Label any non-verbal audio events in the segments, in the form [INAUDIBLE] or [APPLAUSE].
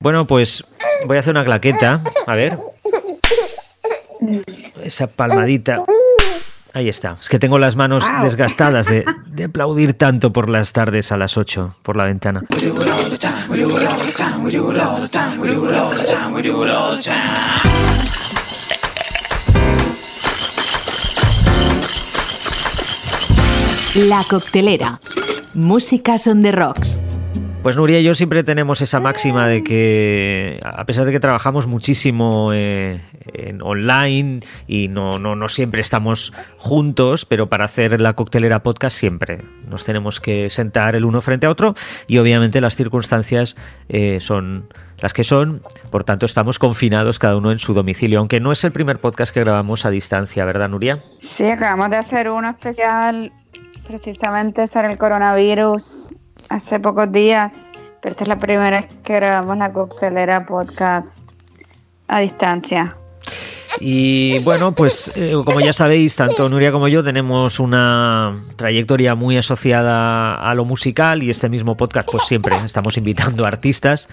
Bueno, pues voy a hacer una claqueta. A ver. Esa palmadita. Ahí está. Es que tengo las manos desgastadas de, de, aplaudir tanto por las tardes a las 8 por la ventana. La coctelera. Música son de rocks. Pues Nuria y yo siempre tenemos esa máxima de que, a pesar de que trabajamos muchísimo eh, en online y no, no, no, siempre estamos juntos, pero para hacer la coctelera podcast siempre nos tenemos que sentar el uno frente a otro y obviamente las circunstancias eh, son las que son, por tanto estamos confinados cada uno en su domicilio, aunque no es el primer podcast que grabamos a distancia, ¿verdad Nuria? Sí, acabamos de hacer uno especial precisamente sobre el coronavirus hace pocos días, pero esta es la primera vez que grabamos la coctelera podcast a distancia. Y bueno, pues eh, como ya sabéis, tanto Nuria como yo tenemos una trayectoria muy asociada a lo musical y este mismo podcast pues siempre estamos invitando a artistas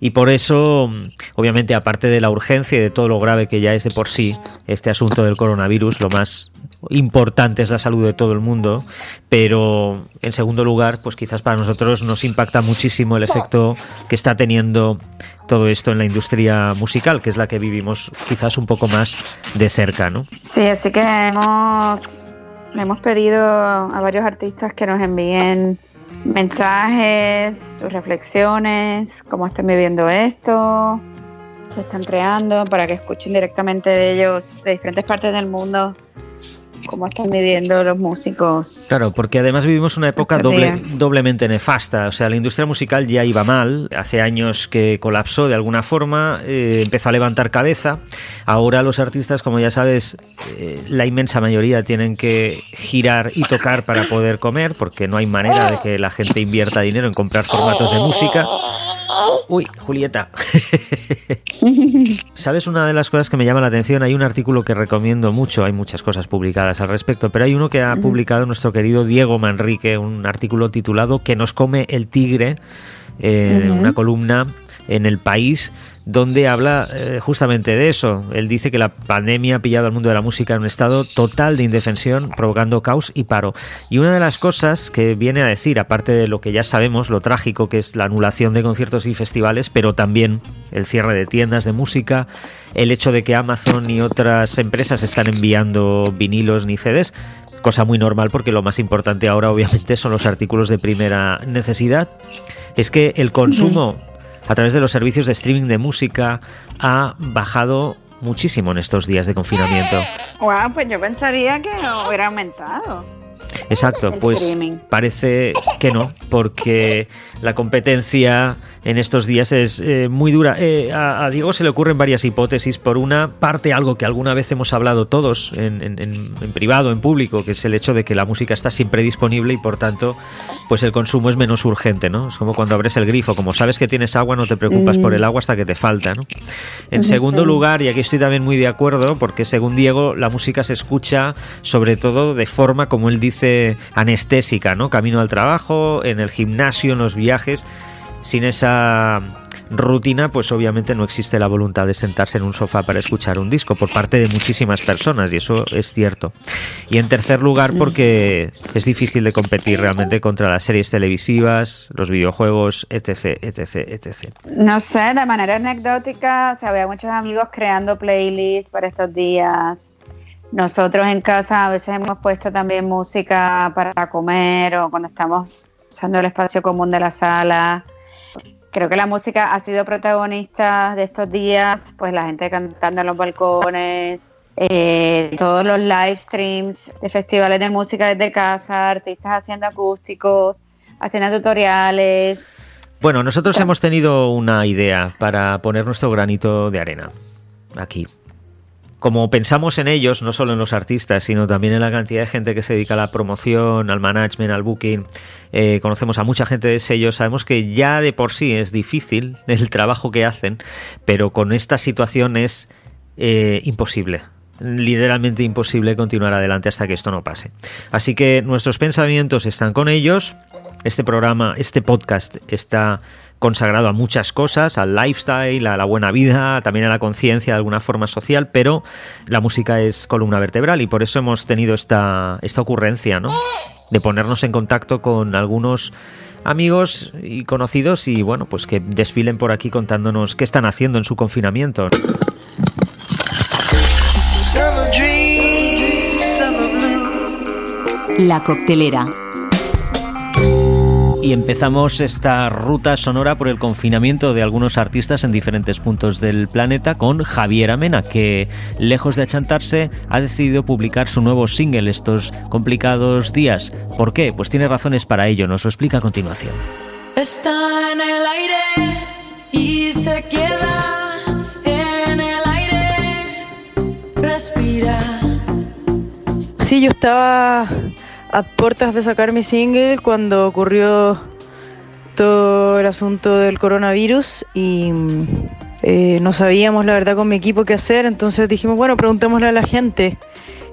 y por eso, obviamente, aparte de la urgencia y de todo lo grave que ya es de por sí este asunto del coronavirus, lo más importante es la salud de todo el mundo, pero en segundo lugar, pues quizás para nosotros nos impacta muchísimo el efecto que está teniendo todo esto en la industria musical, que es la que vivimos quizás un poco más de cerca, ¿no? Sí, así que hemos, hemos pedido a varios artistas que nos envíen mensajes, sus reflexiones, cómo están viviendo esto, se están creando, para que escuchen directamente de ellos de diferentes partes del mundo cómo están viviendo los músicos. Claro, porque además vivimos una época doble, doblemente nefasta. O sea, la industria musical ya iba mal. Hace años que colapsó de alguna forma, eh, empezó a levantar cabeza. Ahora los artistas, como ya sabes, eh, la inmensa mayoría tienen que girar y tocar para poder comer, porque no hay manera de que la gente invierta dinero en comprar formatos de música. Uy, Julieta. [LAUGHS] ¿Sabes una de las cosas que me llama la atención? Hay un artículo que recomiendo mucho, hay muchas cosas publicadas al respecto, pero hay uno que ha publicado nuestro querido Diego Manrique, un artículo titulado Que nos come el tigre, en una columna en el país donde habla eh, justamente de eso. Él dice que la pandemia ha pillado al mundo de la música en un estado total de indefensión, provocando caos y paro. Y una de las cosas que viene a decir, aparte de lo que ya sabemos, lo trágico que es la anulación de conciertos y festivales, pero también el cierre de tiendas de música, el hecho de que Amazon y otras empresas están enviando vinilos ni CDs, cosa muy normal porque lo más importante ahora obviamente son los artículos de primera necesidad, es que el consumo a través de los servicios de streaming de música ha bajado muchísimo en estos días de confinamiento. Wow, pues yo pensaría que hubiera aumentado. Exacto, pues parece que no, porque la competencia en estos días es eh, muy dura. Eh, a, Diego se le ocurren varias hipótesis. Por una parte, algo que alguna vez hemos hablado todos en, en, privado, en público, que es el hecho de que la música está siempre disponible y por tanto, pues el consumo es menos urgente, ¿no? Es como cuando abres el grifo, como sabes que tienes agua, no te preocupas por el agua hasta que te falta, ¿no? En segundo lugar, y aquí estoy también muy de acuerdo, porque según Diego, la música se escucha sobre todo de forma, como él dice, anestésica, ¿no? Camino al trabajo, en el gimnasio, en los viajes sin esa rutina, pues obviamente no existe la voluntad de sentarse en un sofá para escuchar un disco por parte de muchísimas personas y eso es cierto. Y en tercer lugar porque es difícil de competir realmente contra las series televisivas, los videojuegos, etc, etc, etc. No sé, de manera anecdótica, o sea, había muchos amigos creando playlists para estos días. Nosotros en casa a veces hemos puesto también música para comer o cuando estamos usando el espacio común de la sala creo que la música ha sido protagonista de estos días, pues la gente cantando en los balcones, eh, todos los live streams de festivales de música desde casa, artistas haciendo acústicos, haciendo tutoriales. Bueno, nosotros hemos tenido una idea para poner nuestro granito de arena aquí como pensamos en ellos, no solo en los artistas, sino también en la cantidad de gente que se dedica a la promoción, al management, al booking, eh, conocemos a mucha gente de sellos, sabemos que ya de por sí es difícil [LAUGHS] el trabajo que hacen, pero con esta situación es eh, imposible literalmente imposible continuar adelante hasta que esto no pase. Así que nuestros pensamientos están con ellos. Este programa, este podcast está consagrado a muchas cosas, al lifestyle, a la buena vida, también a la conciencia de alguna forma social, pero la música es columna vertebral y por eso hemos tenido esta, esta ocurrencia, ¿no? De ponernos en contacto con algunos amigos y conocidos y bueno, pues que desfilen por aquí contándonos qué están haciendo en su confinamiento. La coctelera. Y empezamos esta ruta sonora por el confinamiento de algunos artistas en diferentes puntos del planeta con Javier Amena, que lejos de achantarse ha decidido publicar su nuevo single estos complicados días. ¿Por qué? Pues tiene razones para ello, nos lo explica a continuación. Está en el aire y se queda en el aire. Respira. Sí, yo estaba a puertas de sacar mi single cuando ocurrió todo el asunto del coronavirus y eh, no sabíamos la verdad con mi equipo qué hacer, entonces dijimos, bueno, preguntémosle a la gente.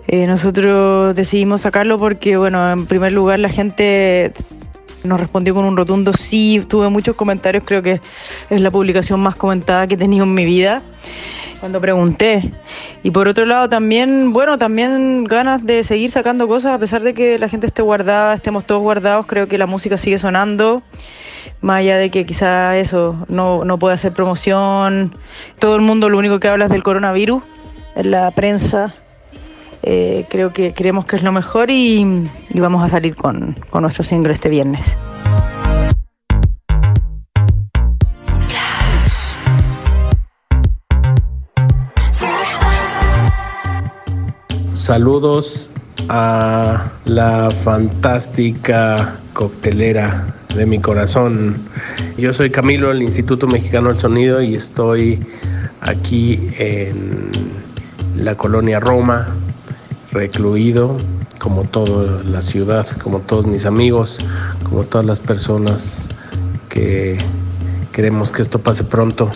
Eh, nosotros decidimos sacarlo porque, bueno, en primer lugar la gente nos respondió con un rotundo sí, tuve muchos comentarios, creo que es la publicación más comentada que he tenido en mi vida cuando pregunté. Y por otro lado también, bueno, también ganas de seguir sacando cosas a pesar de que la gente esté guardada, estemos todos guardados, creo que la música sigue sonando. Más allá de que quizá eso no, no puede hacer promoción, todo el mundo lo único que habla es del coronavirus en la prensa. Eh, creo que creemos que es lo mejor y, y vamos a salir con, con nuestro single este viernes. Saludos a la fantástica coctelera de mi corazón. Yo soy Camilo del Instituto Mexicano del Sonido y estoy aquí en la colonia Roma, recluido como toda la ciudad, como todos mis amigos, como todas las personas que queremos que esto pase pronto.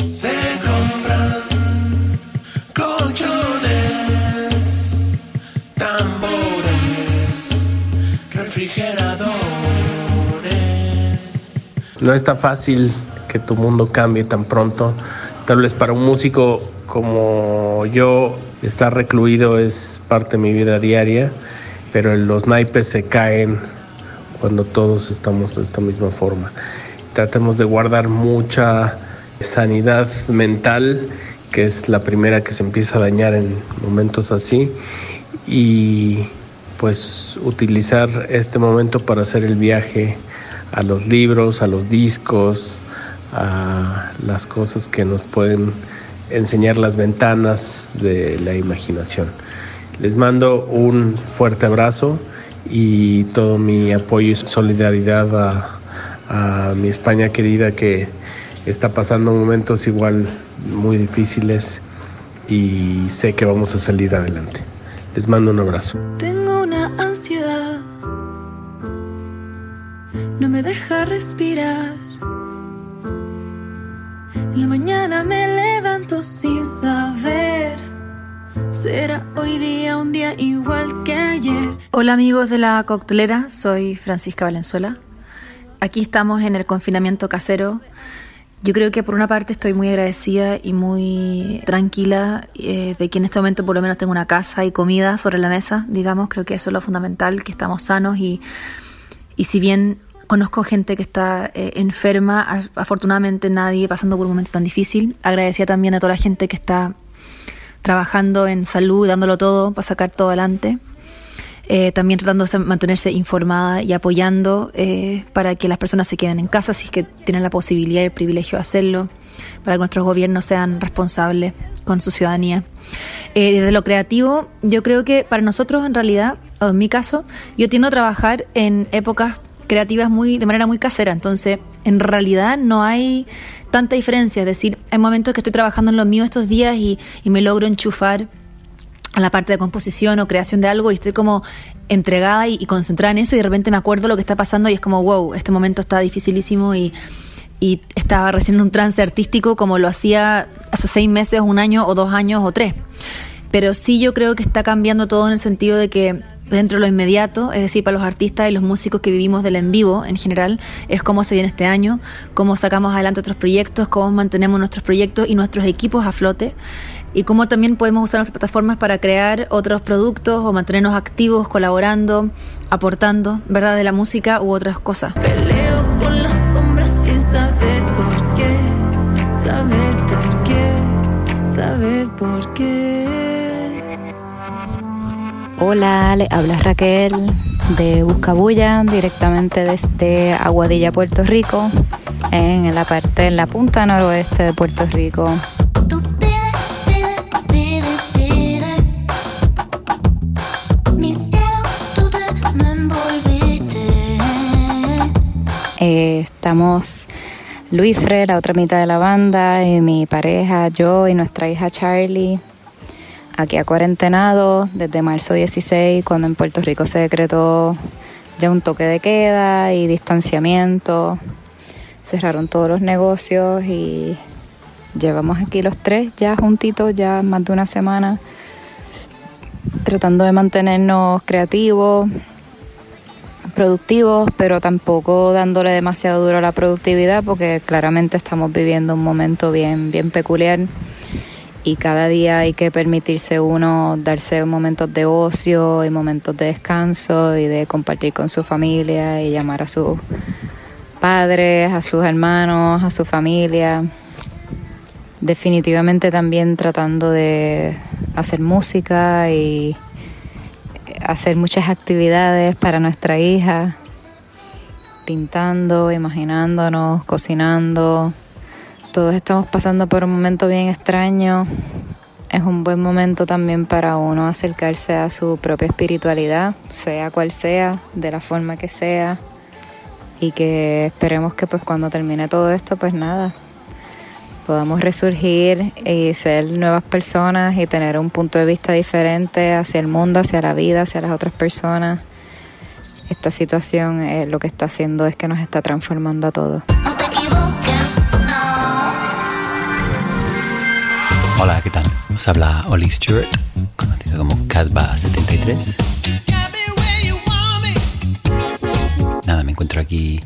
No está fácil que tu mundo cambie tan pronto. Tal vez para un músico como yo, estar recluido es parte de mi vida diaria, pero los naipes se caen cuando todos estamos de esta misma forma. Tratemos de guardar mucha sanidad mental, que es la primera que se empieza a dañar en momentos así, y pues utilizar este momento para hacer el viaje a los libros, a los discos, a las cosas que nos pueden enseñar las ventanas de la imaginación. Les mando un fuerte abrazo y todo mi apoyo y solidaridad a, mi España querida que está pasando momentos igual muy difíciles y sé que vamos a salir adelante. Les mando un abrazo. No me deja respirar. En la mañana me levanto sin saber. Será hoy día un día igual que ayer. Hola amigos de la coctelera, soy Francisca Valenzuela. Aquí estamos en el confinamiento casero. Yo creo que por una parte estoy muy agradecida y muy tranquila eh, de que en este momento por lo menos tengo una casa y comida sobre la mesa, digamos, creo que eso es lo fundamental, que estamos sanos y, y si bien Conozco gente que está eh, enferma, afortunadamente nadie pasando por un momento tan difícil. Agradecía también a toda la gente que está trabajando en salud, dándolo todo para sacar todo adelante. Eh, también tratando de mantenerse informada y apoyando eh, para que las personas se queden en casa si es que tienen la posibilidad y el privilegio de hacerlo, para que nuestros gobiernos sean responsables con su ciudadanía. desde lo creativo, yo creo que para nosotros en realidad, o en mi caso, yo tiendo a trabajar en épocas creativas muy, de manera muy casera. Entonces, en realidad no hay tanta diferencia. Es decir, hay momentos que estoy trabajando en lo mío estos días y, me logro enchufar a la parte de composición o creación de algo y estoy como entregada y, concentrada en eso y de repente me acuerdo lo que está pasando y es como, wow, este momento está dificilísimo y, y estaba recién en un trance artístico como lo hacía hace seis meses, un año o dos años o tres. Pero sí yo creo que está cambiando todo en el sentido de que dentro de lo inmediato, es decir, para los artistas y los músicos que vivimos del en vivo en general, es cómo se viene este año, cómo sacamos adelante otros proyectos, cómo mantenemos nuestros proyectos y nuestros equipos a flote y cómo también podemos usar las plataformas para crear otros productos o mantenernos activos, colaborando, aportando, ¿verdad?, de la música u otras cosas. Peleo con las sombras sin saber por qué, saber por qué, saber por qué. Hola, le habla Raquel de Buscabulla, directamente desde Aguadilla, Puerto Rico, en la parte, en la punta noroeste de Puerto Rico. Eh, estamos Luis Fred, la otra mitad de la banda, y mi pareja, yo y nuestra hija Charlie, aquí a cuarentenado desde marzo 16, cuando en Puerto Rico se decretó ya un toque de queda y distanciamiento. Cerraron todos los negocios y llevamos aquí los tres ya juntitos, ya más de una semana, tratando de mantenernos creativos productivos, pero tampoco dándole demasiado duro a la productividad porque claramente estamos viviendo un momento bien, bien peculiar y cada día hay que permitirse uno darse momentos de ocio y momentos de descanso y de compartir con su familia y llamar a sus padres, a sus hermanos, a su familia. Definitivamente también tratando de hacer música y hacer muchas actividades para nuestra hija, pintando, imaginándonos, cocinando. Todos estamos pasando por un momento bien extraño. Es un buen momento también para uno acercarse a su propia espiritualidad, sea cual sea, de la forma que sea. Y que esperemos que pues cuando termine todo esto, pues nada, podamos resurgir y ser nuevas personas y tener un punto de vista diferente hacia el mundo, hacia la vida, hacia las otras personas. Esta situación eh, lo que está haciendo es que nos está transformando a todos. Hola, ¿qué tal? Os habla Oli Stewart, conocido como Casba73. Nada, me encuentro aquí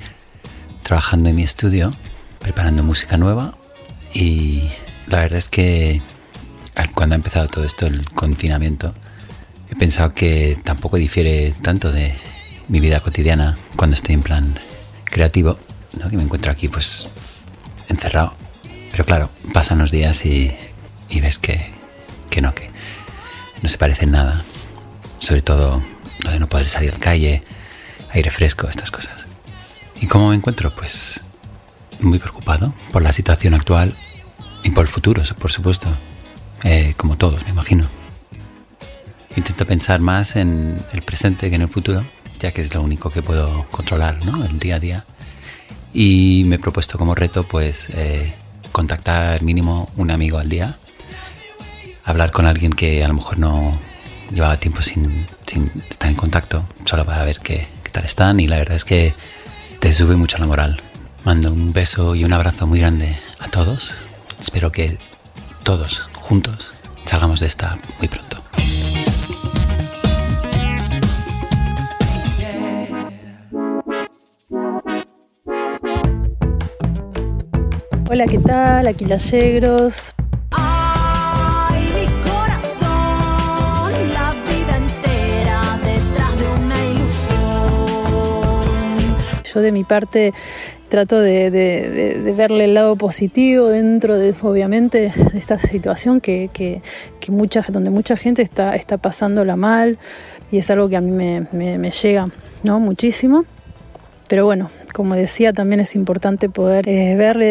trabajando en mi estudio, preparando música nueva y la verdad es que cuando ha empezado todo esto, el confinamiento, he pensado que tampoco difiere tanto de mi vida cotidiana cuando estoy en plan creativo, que me encuentro aquí pues encerrado. Pero claro, pasan los días y, ves que, que no, que no se parece en nada. Sobre todo lo de no poder salir a la calle, aire fresco, estas cosas. ¿Y cómo me encuentro? Pues muy preocupado por la situación actual y por el futuro, por supuesto. Eh, como todos, me imagino. Intento pensar más en el presente que en el futuro, ya que es lo único que puedo controlar, ¿no? El día a día. Y me he propuesto como reto, pues, eh, contactar mínimo un amigo al día, hablar con alguien que a lo mejor no llevaba tiempo sin, estar en contacto, solo para ver qué, qué tal están. Y la verdad es que te sube mucho la moral. Mando un beso y un abrazo muy grande a todos Espero que todos juntos salgamos de esta muy pronto. Hola, ¿qué tal? Aquí las Yegros. Yo de mi parte trato de, verle el lado positivo dentro de, obviamente, de esta situación que, que, donde mucha gente está, está pasándola mal y es algo que a mí me, llega ¿no? muchísimo. Pero bueno, como decía, también es importante poder eh, ver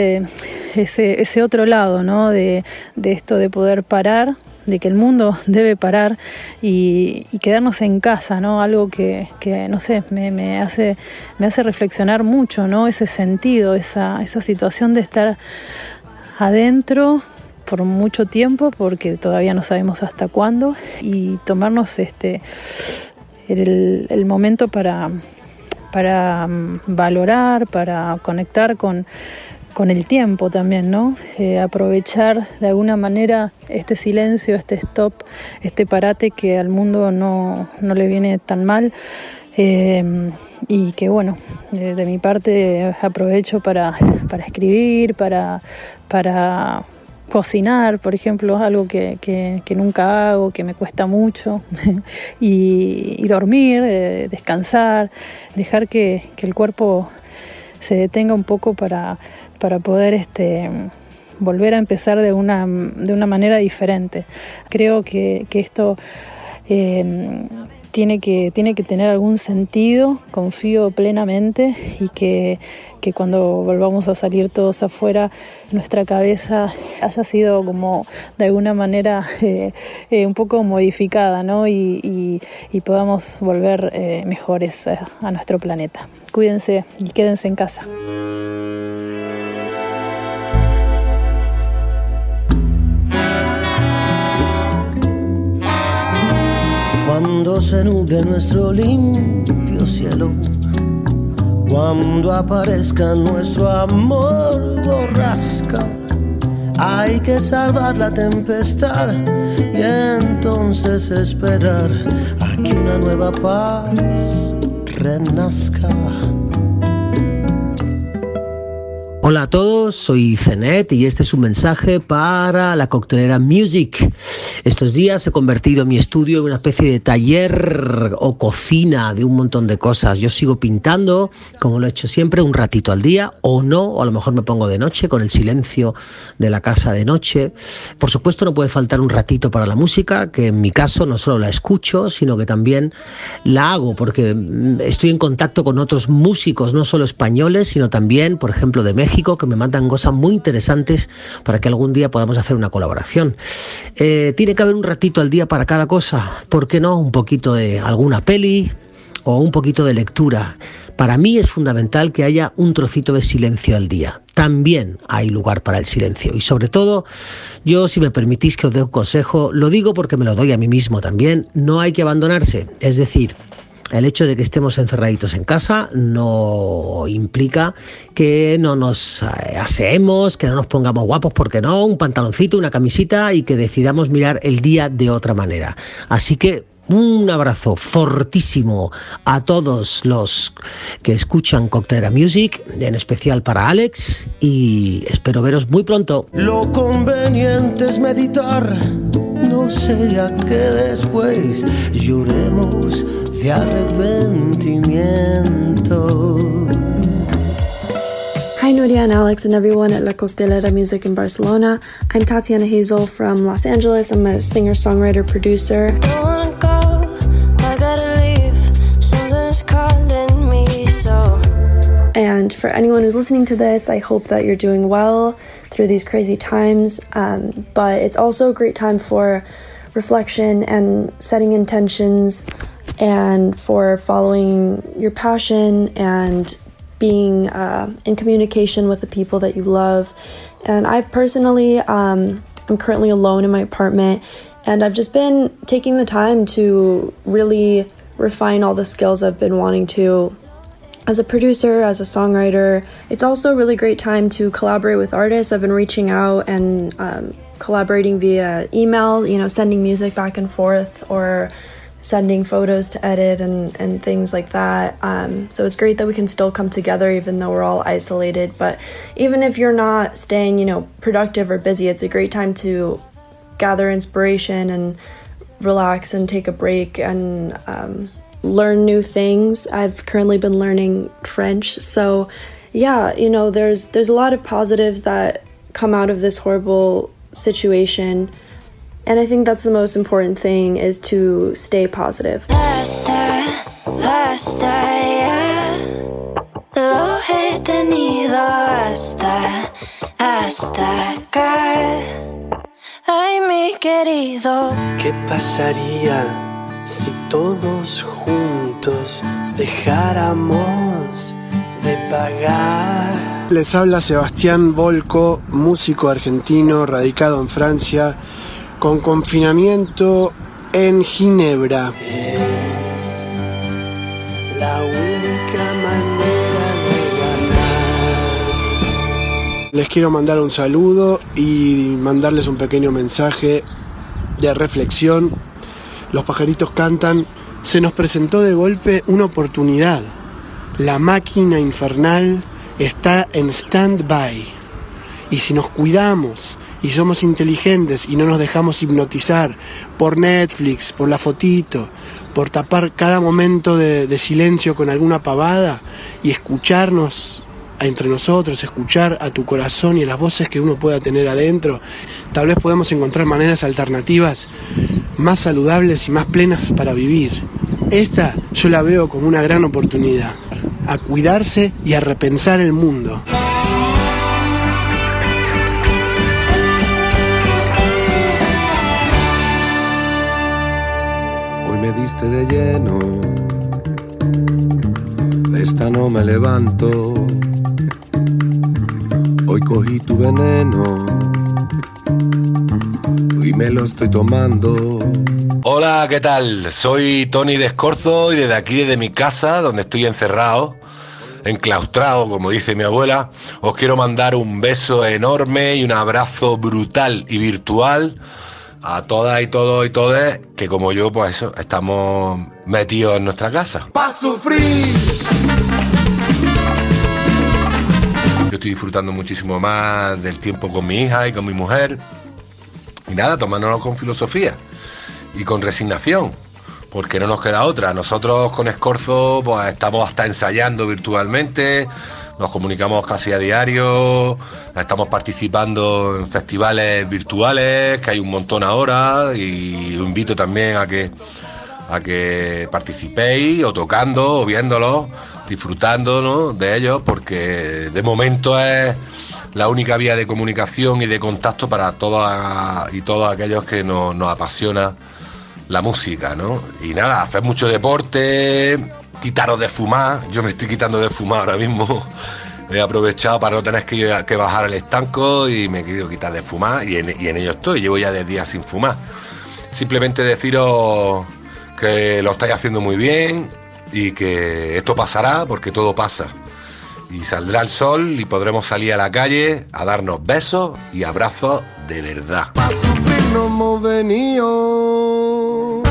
ese, ese otro lado, ¿no? De esto de poder parar de que el mundo [LAUGHS] debe parar y, quedarnos en casa, ¿no? Algo que, no sé, me, hace, me hace reflexionar mucho, ¿no? Ese sentido, esa, esa situación de estar adentro por mucho tiempo, porque todavía no sabemos hasta cuándo, y tomarnos este el, el momento para, para mm, valorar, para conectar con con el tiempo también, ¿no? Eh, aprovechar de alguna manera este silencio, este stop, este parate que al mundo no, no le viene tan mal. Eh, y que bueno, de mi parte aprovecho para, para escribir, para, para cocinar, por ejemplo, algo que, que, nunca hago, que me cuesta mucho, [LAUGHS] y, dormir, eh, descansar, dejar que, que, el cuerpo se detenga un poco para, para poder este, volver a empezar de una, de una manera diferente. Creo que, que esto eh, tiene, que, tiene que tener algún sentido, confío plenamente y que, que cuando volvamos a salir todos afuera, nuestra cabeza haya sido como de alguna manera eh, eh, un poco modificada ¿no? y, y, podamos volver mejores a, a nuestro planeta. Cuídense y quédense en casa. Se nuble nuestro limpio cielo, cuando aparezca nuestro amor borrasca, hay que salvar la tempestad y entonces esperar a que una nueva paz renazca. Hola a todos, soy Zenet y este es un mensaje para la coctelera Music. Estos días he convertido mi estudio en una especie de taller o cocina de un montón de cosas. Yo sigo pintando, como lo he hecho siempre, un ratito al día o no, o a lo mejor me pongo de noche con el silencio de la casa de noche. Por supuesto no puede faltar un ratito para la música, que en mi caso no solo la escucho, sino que también la hago porque estoy en contacto con otros músicos, no solo españoles, sino también, por ejemplo, de México que me mandan cosas muy interesantes para que algún día podamos hacer una colaboración. Eh, tiene que haber un ratito al día para cada cosa, ¿por qué no? Un poquito de alguna peli o un poquito de lectura. Para mí es fundamental que haya un trocito de silencio al día. También hay lugar para el silencio. Y sobre todo, yo si me permitís que os dé un consejo, lo digo porque me lo doy a mí mismo también, no hay que abandonarse. Es decir, el hecho de que estemos encerraditos en casa no implica que no nos eh, aseemos, que no nos pongamos guapos, porque no, un pantaloncito, una camisita y que decidamos mirar el día de otra manera. Así que un abrazo fortísimo a todos los que escuchan Coctelera Music, en especial para Alex, y espero veros muy pronto. Lo conveniente es meditar, no sea que después lloremos de arrepentimiento. Hi, Nuria and Alex, and everyone at La Coctelera Music in Barcelona. I'm Tatiana Hazel from Los Angeles. I'm a singer, songwriter, producer. And for anyone who's listening to this, I hope that you're doing well through these crazy times. Um, but it's also a great time for reflection and setting intentions and for following your passion and being uh, in communication with the people that you love. And I personally, um, I'm currently alone in my apartment, and I've just been taking the time to really refine all the skills I've been wanting to as a producer, as a songwriter. It's also a really great time to collaborate with artists. I've been reaching out and um, collaborating via email, you know, sending music back and forth or sending photos to edit and, and things like that. Um, so it's great that we can still come together even though we're all isolated. But even if you're not staying, you know, productive or busy, it's a great time to gather inspiration and relax and take a break and um, learn new things. I've currently been learning French, so yeah, you know, there's there's a lot of positives that come out of this horrible situation. And I think that's the most important thing is to stay positive. Lo he tenido hasta, hasta acá. Ay, mi querido. ¿Qué pasaría si todos juntos dejáramos de pagar? Les habla Sebastián Volco, músico argentino radicado en Francia con confinamiento en Ginebra. Es la única manera de Les quiero mandar un saludo y mandarles un pequeño mensaje de reflexión. Los pajaritos cantan. Se nos presentó de golpe una oportunidad. La máquina infernal está en stand-by. Y si nos cuidamos y somos inteligentes y no nos dejamos hipnotizar por Netflix, por la fotito, por tapar cada momento de, silencio con alguna pavada y escucharnos entre nosotros, escuchar a tu corazón y a las voces que uno pueda tener adentro, tal vez podamos encontrar maneras alternativas más saludables y más plenas para vivir. Esta yo la veo como una gran oportunidad, a cuidarse y a repensar el mundo. Hoy me diste de lleno, de esta no me levanto. Hoy cogí tu veneno y me lo estoy tomando. Hola, ¿qué tal? Soy Tony Descorzo y desde aquí, desde mi casa, donde estoy encerrado, enclaustrado, como dice mi abuela, os quiero mandar un beso enorme y un abrazo brutal y virtual a todas y todos y todas que como yo, pues eso, estamos metidos en nuestra casa. ¡Pa' sufrir! Yo estoy disfrutando muchísimo más del tiempo con mi hija y con mi mujer. Y nada, tomándonos con filosofía y con resignación, porque no nos queda otra. Nosotros con Escorzo pues estamos hasta ensayando virtualmente, nos comunicamos casi a diario, estamos participando en festivales virtuales, que hay un montón ahora, y os invito también a que a que participéis o tocando o viéndolos, disfrutando ¿no? de ellos, porque de momento es la única vía de comunicación y de contacto para todos y todos aquellos que nos, apasiona la música, ¿no? Y nada, hacer mucho deporte, quitaros de fumar. Yo me estoy quitando de fumar ahora mismo. [LAUGHS] He aprovechado para no tener que, bajar al estanco y me querido quitar de fumar y en, y en ello estoy. Llevo ya 10 días sin fumar. Simplemente deciros que lo estáis haciendo muy bien y que esto pasará porque todo pasa. Y saldrá el sol y podremos salir a la calle a darnos besos y abrazos de verdad. No hemos venido.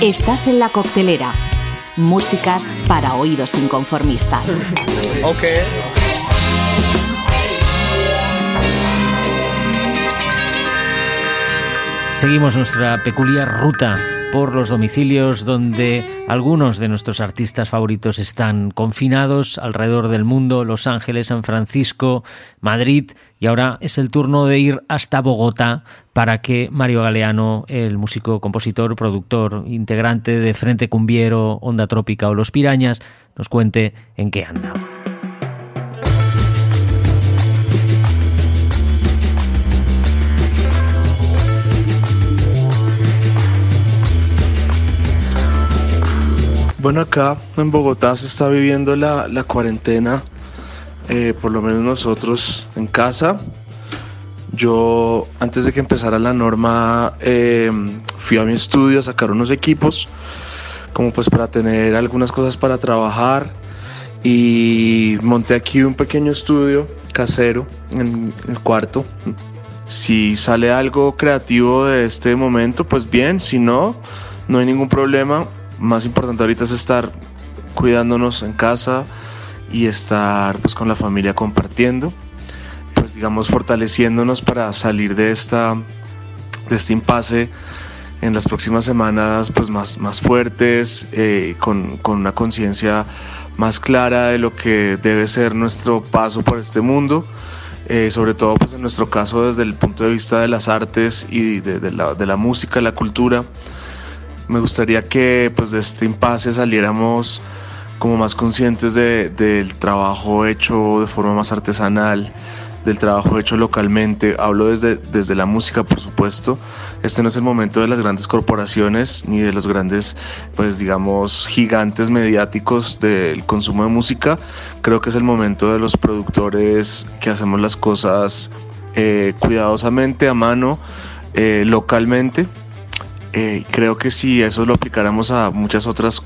Estás en la coctelera. Músicas para oídos inconformistas. Ok. Seguimos nuestra peculiar ruta por los domicilios donde algunos de nuestros artistas favoritos están confinados alrededor del mundo, Los Ángeles, San Francisco, Madrid, y ahora es el turno de ir hasta Bogotá para que Mario Galeano, el músico, compositor, productor, integrante de Frente Cumbiero, Onda Trópica o Los Pirañas, nos cuente en qué anda. Bueno, acá en Bogotá se está viviendo la, la cuarentena, eh, por lo menos nosotros en casa. Yo, antes de que empezara la norma, eh, fui a mi estudio a sacar unos equipos, como pues para tener algunas cosas para trabajar. Y monté aquí un pequeño estudio casero en el cuarto. Si sale algo creativo de este momento, pues bien, si no, no hay ningún problema más importante ahorita es estar cuidándonos en casa y estar pues con la familia compartiendo, pues digamos fortaleciéndonos para salir de esta de este impasse en las próximas semanas pues más, más fuertes, eh, con, con una conciencia más clara de lo que debe ser nuestro paso por este mundo. Eh, sobre todo pues en nuestro caso desde el punto de vista de las artes y de, de, la, de la música, la cultura, me gustaría que pues de este impasse saliéramos como más conscientes de, del trabajo hecho de forma más artesanal, del trabajo hecho localmente. Hablo desde, desde la música, por supuesto. Este no es el momento de las grandes corporaciones ni de los grandes, pues digamos, gigantes mediáticos del consumo de música. Creo que es el momento de los productores que hacemos las cosas eh, cuidadosamente, a mano, eh, localmente Eh, creo que si eso lo aplicáramos a muchas otras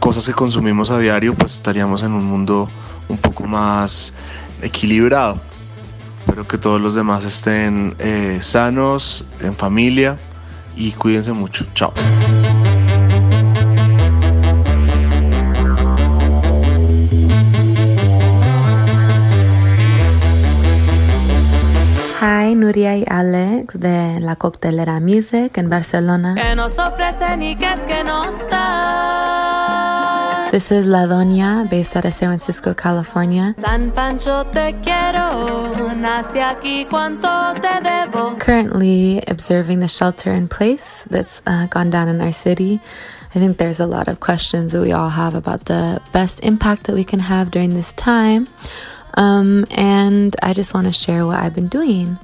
cosas que consumimos a diario, pues estaríamos en un mundo un poco más equilibrado. Espero que todos los demás estén eh, sanos, en familia y cuídense mucho. Chao. Nuria y Alex de la Coctelera Music en Barcelona. Que nos ofrecen y que es que dan. This is La Doña, based out of San Francisco, California. San Pancho te quiero, nace aquí cuánto te debo. Currently observing the shelter in place that's uh, gone down in our city. I think there's a lot of questions that we all have about the best impact that we can have during this time. Um, and I just want to share what I've been doing.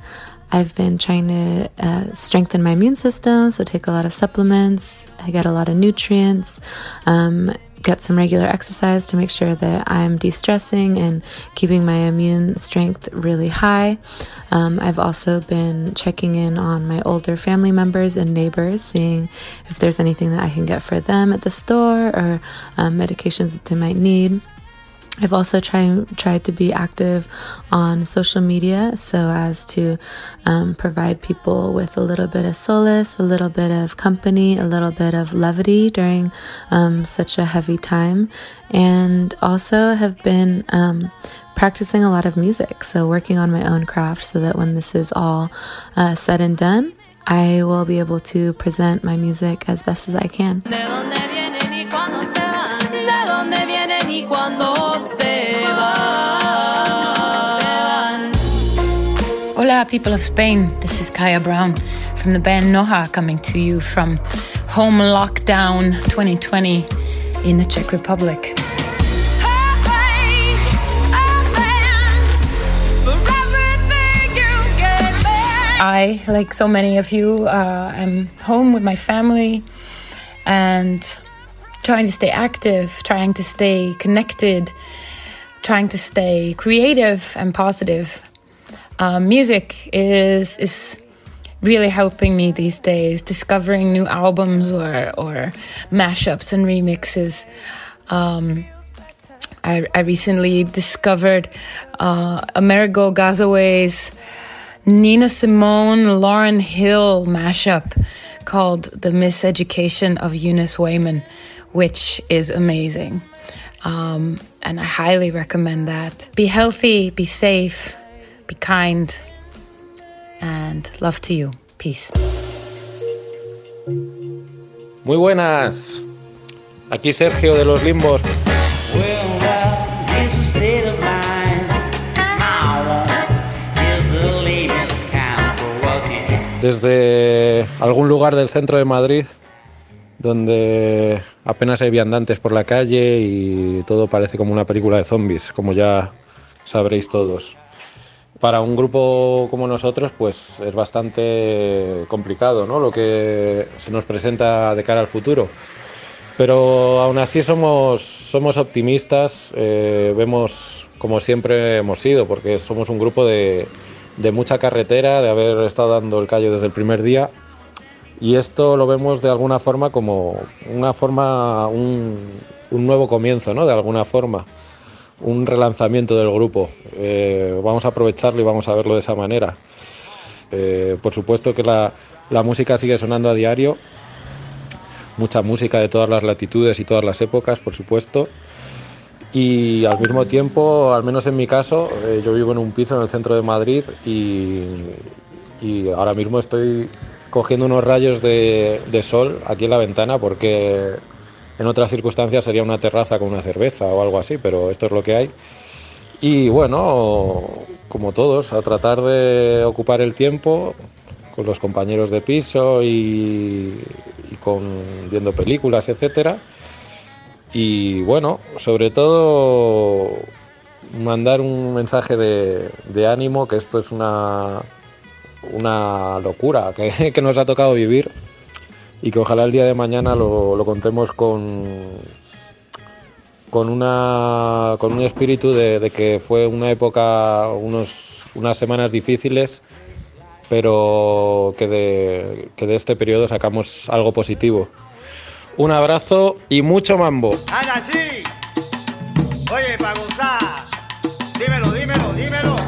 I've been trying to uh, strengthen my immune system, so take a lot of supplements. I get a lot of nutrients. Um, get some regular exercise to make sure that I'm de stressing and keeping my immune strength really high. Um, I've also been checking in on my older family members and neighbors, seeing if there's anything that I can get for them at the store or um, medications that they might need. I've also tried tried to be active on social media so as to um, provide people with a little bit of solace, a little bit of company, a little bit of levity during um, such a heavy time, and also have been um, practicing a lot of music. So working on my own craft so that when this is all uh, said and done, I will be able to present my music as best as I can. Hola, people of Spain. This is Kaya Brown from the band Noha coming to you from Home Lockdown 2020 in the Czech Republic. I, like so many of you, uh, am home with my family and trying to stay active, trying to stay connected, trying to stay creative and positive. Um, music is is really helping me these days, discovering new albums or or mashups and remixes. Um, I, I recently discovered uh, Amerigo Gazaway's Nina Simone Lauren Hill mashup called The Miseducation of Eunice Wayman, which is amazing. Um, and I highly recommend that. Be healthy, be safe, be kind, and love to you. Peace. Muy buenas. Aquí Sergio de los Limbos. Desde algún lugar del centro de Madrid, donde apenas hay viandantes por la calle y todo parece como una película de zombies, como ya sabréis todos. Para un grupo como nosotros, pues es bastante complicado, ¿no? Lo que se nos presenta de cara al futuro. Pero aún así somos, somos optimistas, eh, vemos como siempre hemos sido, porque somos un grupo de, de mucha carretera, de haber estado dando el callo desde el primer día. Y esto lo vemos de alguna forma como una forma, un, un nuevo comienzo, ¿no? De alguna forma, un relanzamiento del grupo. Eh, vamos a aprovecharlo y vamos a verlo de esa manera. Eh, por supuesto que la, música sigue sonando a diario, mucha música de todas las latitudes y todas las épocas, por supuesto. Y al mismo tiempo, al menos en mi caso, eh, yo vivo en un piso en el centro de Madrid y, ahora mismo estoy cogiendo unos rayos de sol aquí en la ventana porque en otras circunstancias sería una terraza con una cerveza o algo así, pero esto es lo que hay. Y bueno, como todos, a tratar de ocupar el tiempo con los compañeros de piso y, viendo películas, etcétera. Y bueno, sobre todo mandar un mensaje de, ánimo, que esto es una, una locura que [LAUGHS] nos ha tocado vivir y que ojalá el día de mañana lo, lo contemos con, con, una, con un espíritu de, de que fue una época, unos, unas semanas difíciles, pero que de, que de este periodo sacamos algo positivo. Un abrazo y mucho mambo. ¡Haga así! Oye, para gozar. Dímelo, dímelo, dímelo.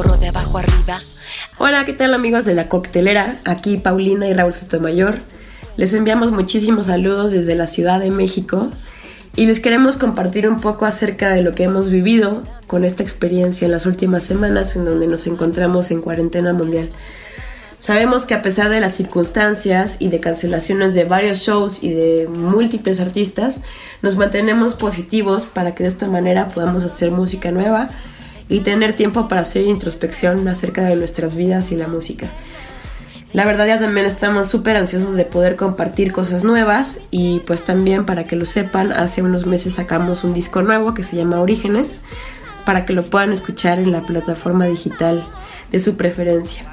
De abajo arriba. Hola, ¿qué tal amigos de la coctelera? Aquí Paulina y Raúl Sotomayor. Les enviamos muchísimos saludos desde la Ciudad de México y les queremos compartir un poco acerca de lo que hemos vivido con esta experiencia en las últimas semanas en donde nos encontramos en cuarentena mundial. Sabemos que a pesar de las circunstancias y de cancelaciones de varios shows y de múltiples artistas, nos mantenemos positivos para que de esta manera podamos hacer música nueva y tener tiempo para hacer introspección acerca de nuestras vidas y la música. La verdad ya también estamos súper ansiosos de poder compartir cosas nuevas y pues también para que lo sepan, hace unos meses sacamos un disco nuevo que se llama Orígenes para que lo puedan escuchar en la plataforma digital de su preferencia.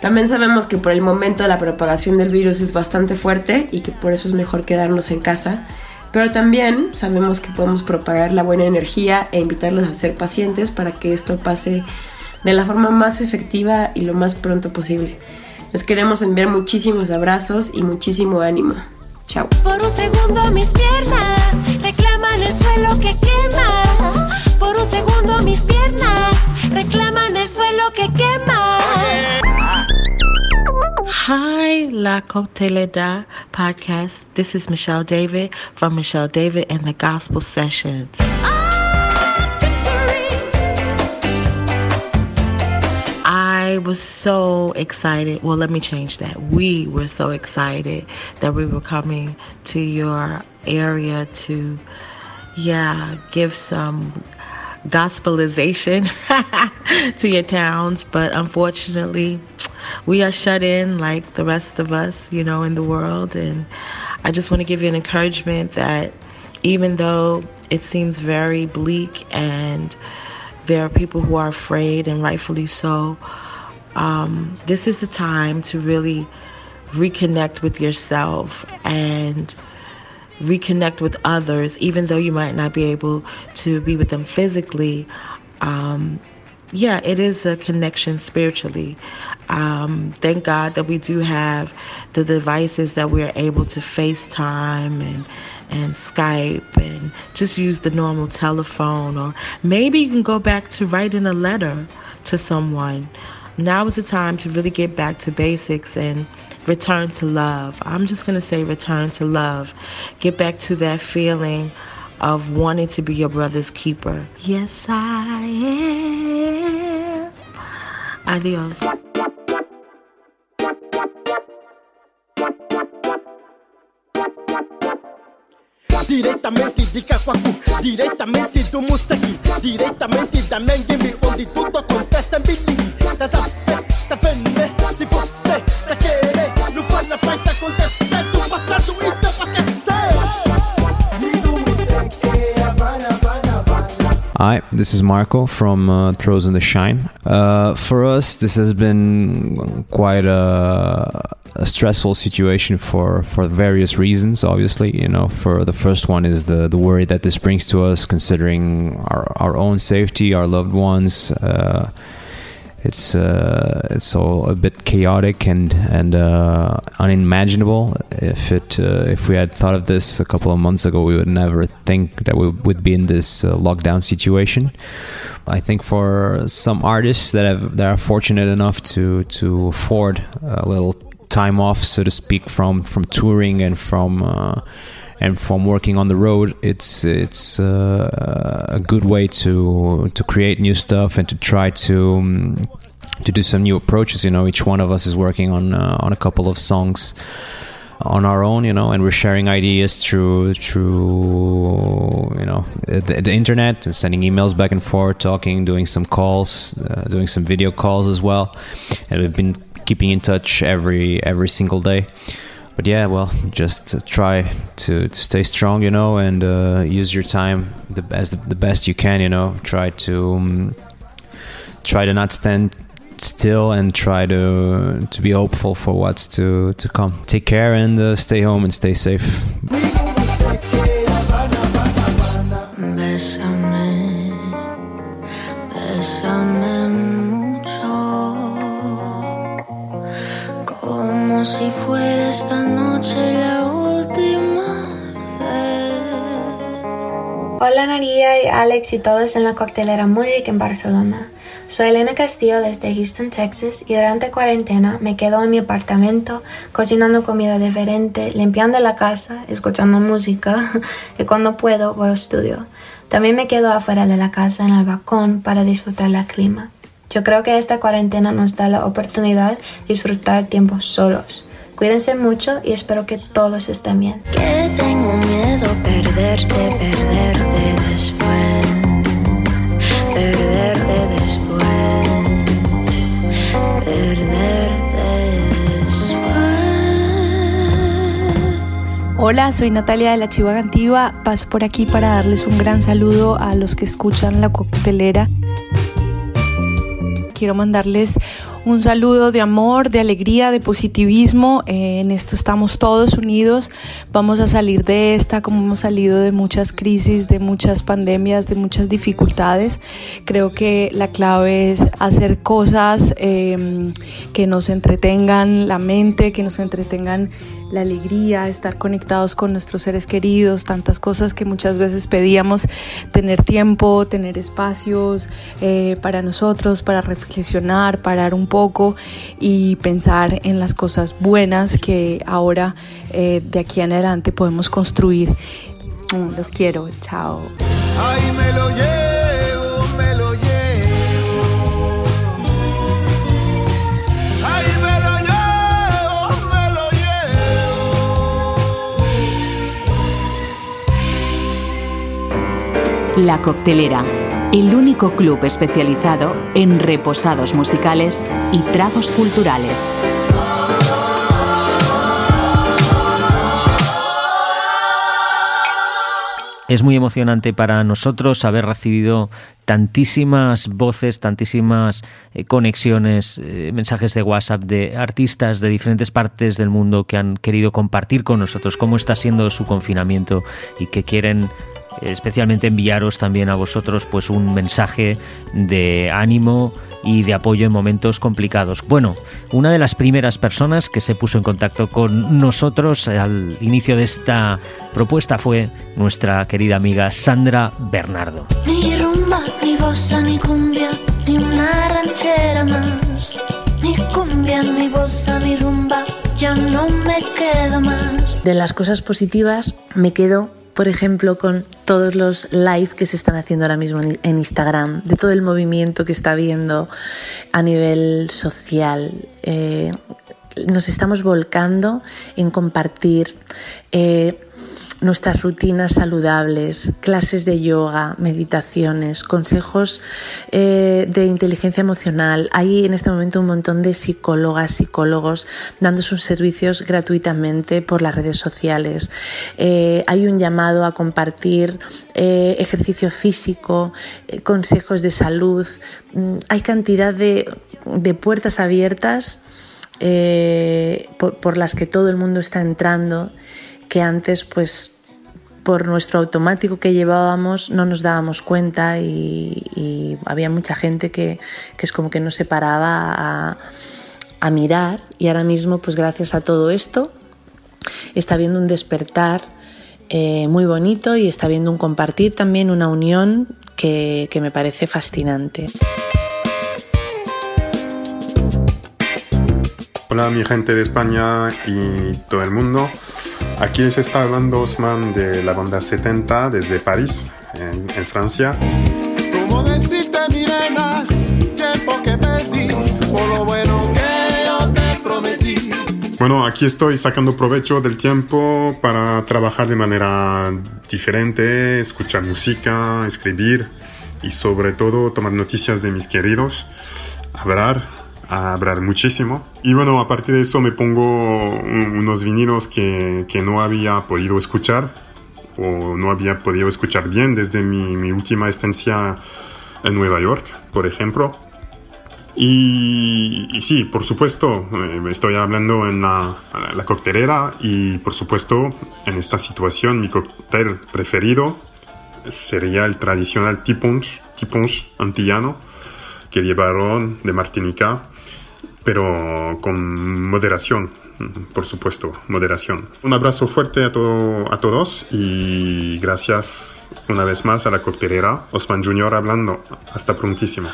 También sabemos que por el momento la propagación del virus es bastante fuerte y que por eso es mejor quedarnos en casa, pero también sabemos que podemos propagar la buena energía e invitarlos a ser pacientes para que esto pase de la forma más efectiva y lo más pronto posible. Les queremos enviar muchísimos abrazos y muchísimo ánimo. Chao. Por un segundo mis piernas reclaman el suelo que quema. Por un segundo mis piernas reclaman el suelo que quema. Hi, La Coctelera podcast. This is Michelle David from Michelle David and the Gospel Sessions. I was so excited. Well, let me change that. We were so excited that we were coming to your area to, yeah, give some gospelization [LAUGHS] to your towns. But unfortunately, we are shut in like the rest of us, you know, in the world. And I just want to give you an encouragement that even though it seems very bleak and there are people who are afraid, and rightfully so, um, this is a time to really reconnect with yourself and reconnect with others, even though you might not be able to be with them physically. Um, yeah, it is a connection spiritually. Um, thank God that we do have the devices that we're able to FaceTime and and Skype and just use the normal telephone or maybe you can go back to writing a letter to someone. Now is the time to really get back to basics and return to love. I'm just going to say return to love. Get back to that feeling of wanting to be your brother's keeper. Yes, I am. Adios. Diretamente de diretamente do Musaki, diretamente da onde tudo acontece em Bilingue. Tá vendo? Se você tá querendo, não acontecer. Hi, this is Marco from uh, Throws in the Shine. Uh, for us, this has been quite a, a stressful situation for, for various reasons. Obviously, you know, for the first one is the the worry that this brings to us, considering our our own safety, our loved ones. Uh, it's uh, it's all a bit chaotic and and uh, unimaginable. If it uh, if we had thought of this a couple of months ago, we would never think that we would be in this uh, lockdown situation. I think for some artists that have that are fortunate enough to to afford a little time off, so to speak, from from touring and from uh, and from working on the road, it's it's uh, a good way to to create new stuff and to try to um, to do some new approaches. You know, each one of us is working on uh, on a couple of songs on our own, you know, and we're sharing ideas through through you know the, the internet, sending emails back and forth, talking, doing some calls, uh, doing some video calls as well, and we've been keeping in touch every every single day but yeah, well, just try to, to stay strong, you know, and uh, use your time the best the best you can, you know. Try to um, try to not stand still and try to to be hopeful for what's to to come. Take care and uh, stay home and stay safe. Si la última vez. Hola María y Alex y todos en la coctelera Music en Barcelona. Soy Elena Castillo desde Houston, Texas y durante cuarentena me quedo en mi apartamento cocinando comida diferente, limpiando la casa, escuchando música [LAUGHS] y cuando puedo voy al estudio. También me quedo afuera de la casa en el balcón para disfrutar la clima. Yo creo que esta cuarentena nos da la oportunidad de disfrutar tiempo solos. Cuídense mucho y espero que todos estén bien. Que tengo miedo perderte, perderte después, perderte después, perderte después. Hola, soy Natalia de la Chiva Antigua. Paso por aquí para darles un gran saludo a los que escuchan la coctelera. Quiero mandarles un saludo de amor, de alegría, de positivismo. Eh, en esto estamos todos unidos. Vamos a salir de esta como hemos salido de muchas crisis, de muchas pandemias, de muchas dificultades. Creo que la clave es hacer cosas eh, que nos entretengan la mente, que nos entretengan la alegría, estar conectados con nuestros seres queridos, tantas cosas que muchas veces pedíamos, tener tiempo, tener espacios eh, para nosotros, para reflexionar, parar un poco y pensar en las cosas buenas que ahora eh, de aquí en adelante podemos construir. Mm, Los quiero, chao. La Coctelera, el único club especializado en reposados musicales y tragos culturales. Es muy emocionante para nosotros haber recibido tantísimas voces, tantísimas eh, conexiones, eh, mensajes de WhatsApp de artistas de diferentes partes del mundo que han querido compartir con nosotros cómo está siendo su confinamiento y que quieren especialmente enviaros también a vosotros pues un mensaje de ánimo y de apoyo en momentos complicados. Bueno, una de las primeras personas que se puso en contacto con nosotros al inicio de esta propuesta fue nuestra querida amiga Sandra Bernardo. Ni rumba, ni bossa, ni cumbia, ni una ranchera más. Ni cumbia, ni bossa, ni rumba, ya no me quedo más. De las cosas positivas me quedo, por ejemplo, con todos los live que se están haciendo ahora mismo en Instagram, de todo el movimiento que está habiendo a nivel social. Eh, nos estamos volcando en compartir eh, nuestras rutinas saludables, clases de yoga, meditaciones, consejos eh, de inteligencia emocional. Hay en este momento un montón de psicólogas, psicólogos dando sus servicios gratuitamente por las redes sociales. Eh, hay un llamado a compartir eh, ejercicio físico, consejos de salud. Mm, Hay cantidad de, de puertas abiertas por, por las que todo el mundo está entrando que antes pues por nuestro automático que llevábamos no nos dábamos cuenta y, había mucha gente que, que es como que no se paraba a, mirar y ahora mismo pues gracias a todo esto está habiendo un despertar eh, muy bonito y está habiendo un compartir también, una unión que, que me parece fascinante. Hola mi gente de España y todo el mundo. Aquí les está hablando Osman de la banda 70 desde París, en, en Francia. ¿Cómo decirte, mi nena? Tiempo que perdí por lo bueno que yo te prometí. Bueno, aquí estoy sacando provecho del tiempo para trabajar de manera diferente, escuchar música, escribir y sobre todo tomar noticias de mis queridos, hablar, hablar muchísimo. Y bueno, aparte de eso me pongo un- unos vinilos que, que no había podido escuchar o no había podido escuchar bien desde mi, mi última estancia en Nueva York, por ejemplo. Y, y sí, por supuesto, eh, estoy hablando en la, la coctelera y por supuesto en esta situación mi cóctel preferido sería el tradicional tipunch antillano que llevaron de Martinica, pero con moderación, por supuesto, moderación. Un abrazo fuerte a, to- a todos y gracias una vez más a la coctelera. Osman Junior hablando. Hasta prontísimo.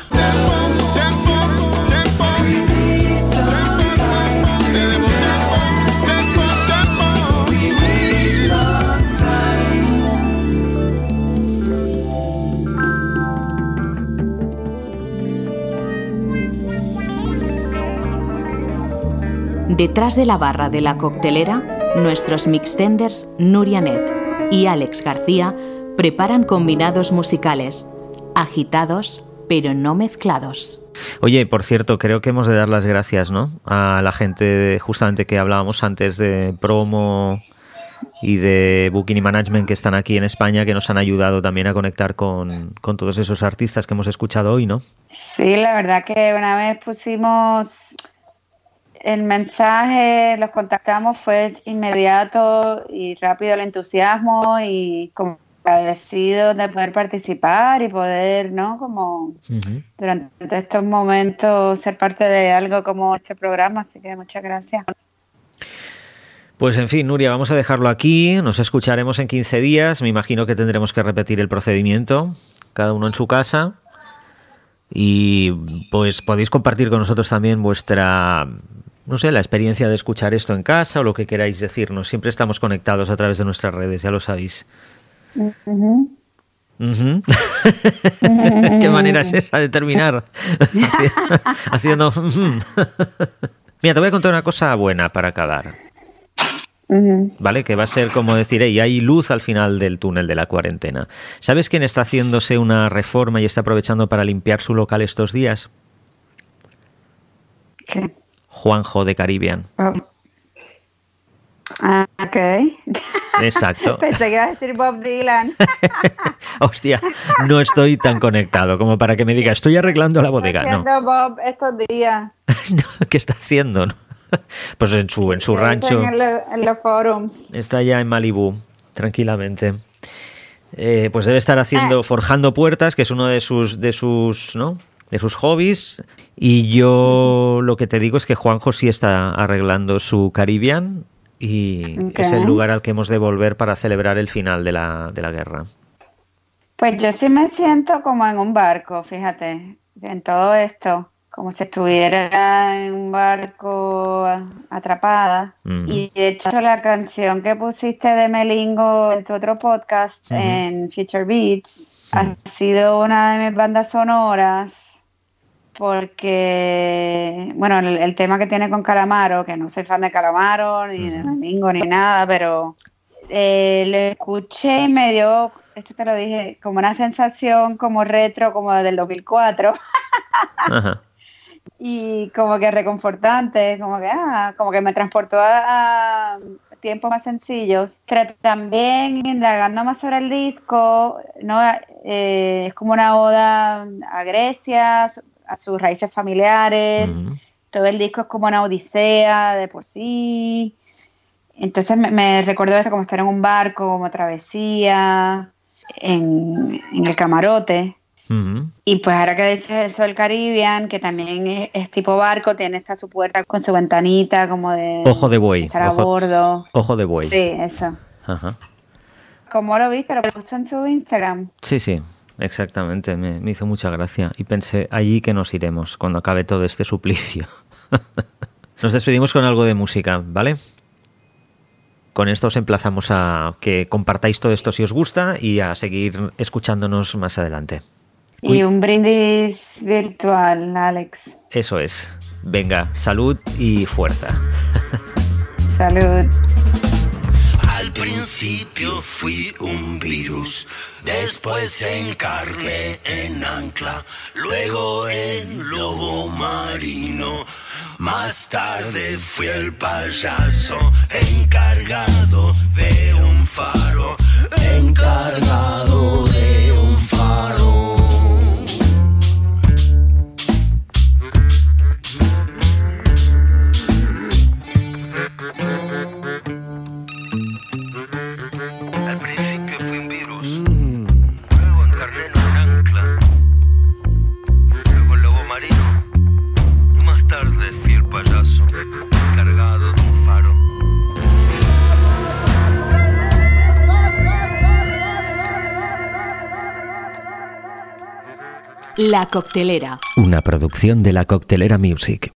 Detrás de la barra de la coctelera, nuestros mixtenders Nuria Net y Alex García preparan combinados musicales, agitados pero no mezclados. Oye, por cierto, creo que hemos de dar las gracias, ¿no? A la gente justamente que hablábamos antes de promo y de booking y management que están aquí en España, que nos han ayudado también a conectar con, con todos esos artistas que hemos escuchado hoy, ¿no? Sí, la verdad que una vez pusimos el mensaje, los contactamos, fue inmediato y rápido el entusiasmo y como agradecidos de poder participar y poder, ¿no? Como durante estos momentos ser parte de algo como este programa, así que muchas gracias. Pues en fin, Nuria, vamos a dejarlo aquí. Nos escucharemos en 15 días. Me imagino que tendremos que repetir el procedimiento, cada uno en su casa. Y pues podéis compartir con nosotros también vuestra, no sé, la experiencia de escuchar esto en casa o lo que queráis decirnos. Siempre estamos conectados a través de nuestras redes, ya lo sabéis. [LAUGHS] ¿Qué manera es esa de terminar? [LAUGHS] Haciendo... Mira, te voy a contar una cosa buena para acabar. ¿vale? Que va a ser como decir, y hay luz al final del túnel de la cuarentena. ¿Sabes quién está haciéndose una reforma y está aprovechando para limpiar su local estos días? ¿Qué? Juanjo de Caribbean. Oh. Ah, ok. Exacto. [LAUGHS] Pensé que iba a decir Bob Dylan. [LAUGHS] Hostia, no estoy tan conectado como para que me diga, estoy arreglando la bodega. No, Bob estos días. [LAUGHS] ¿qué está haciendo? Pues en su, en su rancho. En, lo- en los forums. Está allá en Malibú, tranquilamente. Eh, pues debe estar haciendo, forjando puertas, que es uno de sus, de sus, ¿no? De sus hobbies. Y yo lo que te digo es que Juanjo sí está arreglando su Caribbean y es el lugar al que hemos de volver para celebrar el final de la, de la guerra. Pues yo sí me siento como en un barco, fíjate, en todo esto, como si estuviera en un barco atrapada. Y de hecho la canción que pusiste de Melingo en tu otro podcast, en Future Beats, ha sido una de mis bandas sonoras porque, bueno, el, el tema que tiene con Calamaro, que no soy fan de Calamaro, ni de Melingo, ni nada, pero eh, lo escuché y me dio, esto te lo dije, como una sensación como retro, como del 2004 Ajá. [LAUGHS] y como que reconfortante, como que, ah, como que me transportó a, a tiempos más sencillos, pero también indagando más sobre el disco, ¿no? Eh, es como una oda a Grecia, a sus raíces familiares, todo el disco es como una odisea de por sí, entonces me, recordó eso como estar en un barco, como travesía, en, en el camarote. Y pues ahora que dices eso del Caribbean, que también es, es tipo barco, tiene esta su puerta con su ventanita como de Ojo de buey. estar a Ojo, bordo. ojo de buey. Sí, eso. Ajá. ¿Cómo lo viste? Lo puse en su Instagram. Sí, sí, exactamente. Me, me hizo mucha gracia. Y pensé, allí que nos iremos cuando acabe todo este suplicio. [LAUGHS] nos despedimos con algo de música, ¿vale? Con esto os emplazamos a que compartáis todo esto si os gusta y a seguir escuchándonos más adelante. Y un brindis virtual, Alex. Eso es. Venga, salud y fuerza. [LAUGHS] Salud. Principio fui un virus, después encarné en ancla, luego en lobo marino, más tarde fui el payaso encargado de un faro, encargado La Coctelera. Una producción de la Coctelera Music.